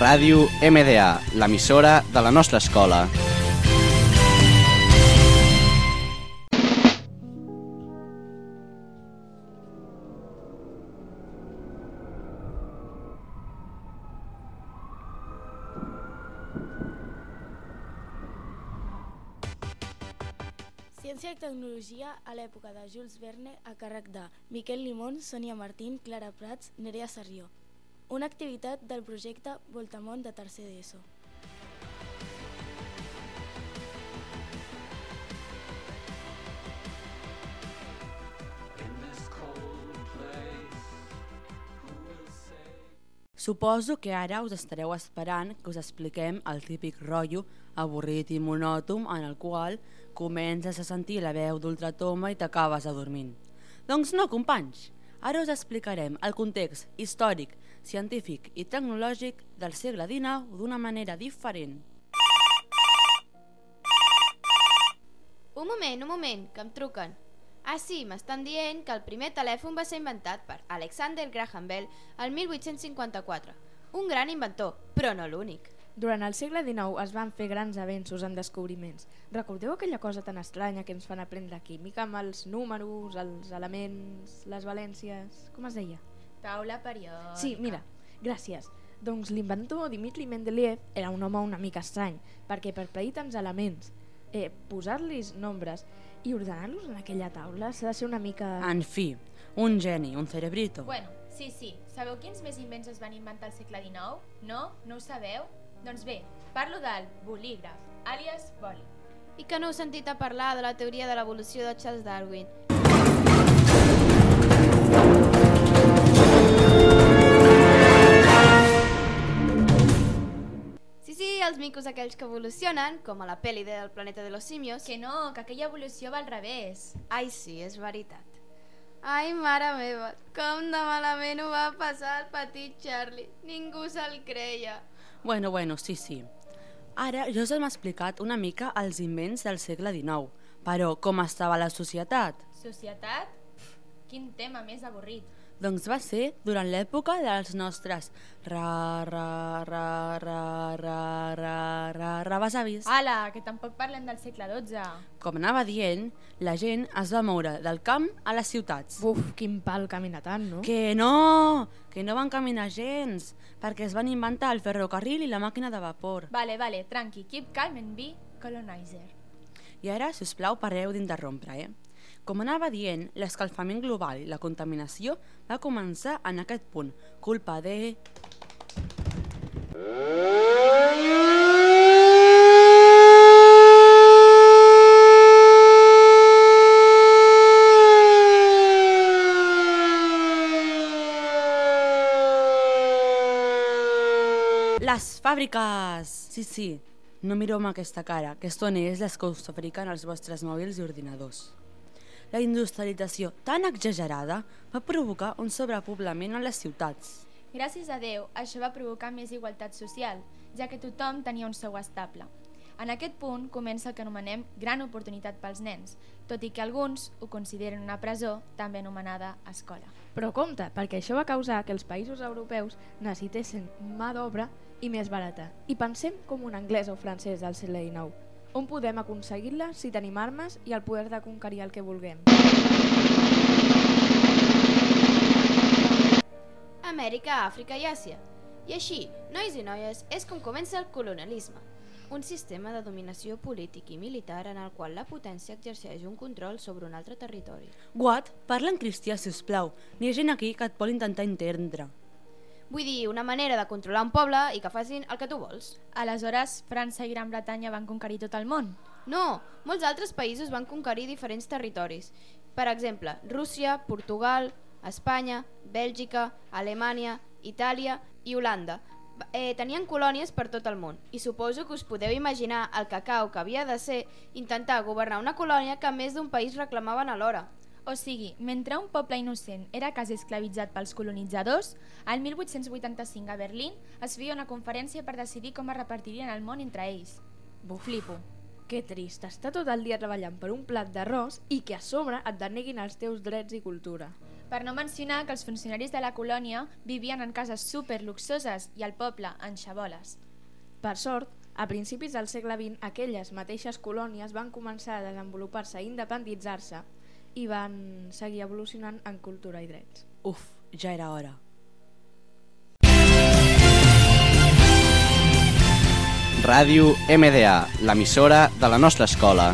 Ràdio MDA, l'emissora de la nostra escola. Ciència i tecnologia a l'època de Jules Verne a càrrec de Miquel Limón, Sònia Martín, Clara Prats, Nerea Sarrió. Una activitat del projecte Voltamont de tercer d'ESO. Suposo que ara us estareu esperant que us expliquem el típic rotllo avorrit i monòtom en el qual comences a sentir la veu d'ultratoma i t'acabes adormint. Doncs no, companys! Ara us explicarem el context històric, científic i tecnològic del segle XIX d'una manera diferent. Un moment, un moment, que em truquen. Ah sí, m'estan dient que el primer telèfon va ser inventat per Alexander Graham Bell el 1854. Un gran inventor, però no l'únic. Durant el segle XIX es van fer grans avenços en descobriments. Recordeu aquella cosa tan estranya que ens fan aprendre química amb els números, els elements, les valències... Com es deia? Taula periòdica. Sí, mira, gràcies. Doncs l'inventor Dimitri Mendeleev era un home una mica estrany, perquè per predir tants elements, eh, posar-los nombres i ordenar-los en aquella taula s'ha de ser una mica... En fi, un geni, un cerebrito. Bueno, sí, sí. Sabeu quins més invents es van inventar al segle XIX? No? No ho sabeu? Doncs bé, parlo del bolígraf, àlies boli. I que no heu sentit a parlar de la teoria de l'evolució de Charles Darwin. Els micos aquells que evolucionen, com a la pel·li del planeta de los simios. Que no, que aquella evolució va al revés. Ai, sí, és veritat. Ai, mare meva, com de malament ho va passar el petit Charlie. Ningú se'l creia. Bueno, bueno, sí, sí. Ara jo us hem explicat una mica els invents del segle XIX, però com estava la societat? Societat? Quin tema més avorrit. Doncs va ser durant l'època dels nostres ra, ra, ra, ra, ra, ra, besavis. Ala, que tampoc parlem del segle XII. Com anava dient, la gent es va moure del camp a les ciutats. Uf, quin pal camina tant, no? Que no, que no van caminar gens, perquè es van inventar el ferrocarril i la màquina de vapor. Vale, vale, tranqui, keep calm and be colonizer. I ara, si us plau, pareu d'interrompre, eh? Com anava dient, l'escalfament global i la contaminació va començar en aquest punt, culpa de... Les fàbriques! Sí, sí, no mireu amb aquesta cara, que són ells les que us fabriquen els vostres mòbils i ordinadors. La industrialització tan exagerada va provocar un sobrepoblament a les ciutats. Gràcies a Déu, això va provocar més igualtat social, ja que tothom tenia un seu estable. En aquest punt comença el que anomenem gran oportunitat pels nens, tot i que alguns ho consideren una presó, també anomenada escola. Però compte, perquè això va causar que els països europeus necessitessin mà d'obra i més barata. I pensem com un anglès o francès del segle XIX. On podem aconseguir-la si tenim armes i el poder de conquerir el que vulguem? Amèrica, Àfrica i Àsia. I així, nois i noies, és com comença el colonialisme. Un sistema de dominació polític i militar en el qual la potència exerceix un control sobre un altre territori. Guat, parla en cristià, si us plau. N'hi ha gent aquí que et vol intentar entendre. Vull dir, una manera de controlar un poble i que facin el que tu vols. Aleshores, França i Gran Bretanya van conquerir tot el món. No, molts altres països van conquerir diferents territoris. Per exemple, Rússia, Portugal, Espanya, Bèlgica, Alemanya, Itàlia i Holanda. Eh, tenien colònies per tot el món i suposo que us podeu imaginar el cacau que havia de ser intentar governar una colònia que més d'un país reclamaven alhora. O sigui, mentre un poble innocent era quasi esclavitzat pels colonitzadors, al 1885 a Berlín es feia una conferència per decidir com es repartirien el món entre ells. Buf. Flipo. Que trist, estar tot el dia treballant per un plat d'arròs i que a sobre et deneguin els teus drets i cultura. Per no mencionar que els funcionaris de la colònia vivien en cases superluxoses i el poble en xaboles. Per sort, a principis del segle XX, aquelles mateixes colònies van començar a desenvolupar-se i independitzar-se i van seguir evolucionant en cultura i drets. Uf, ja era hora. Ràdio MDA, l'emissora de la nostra escola.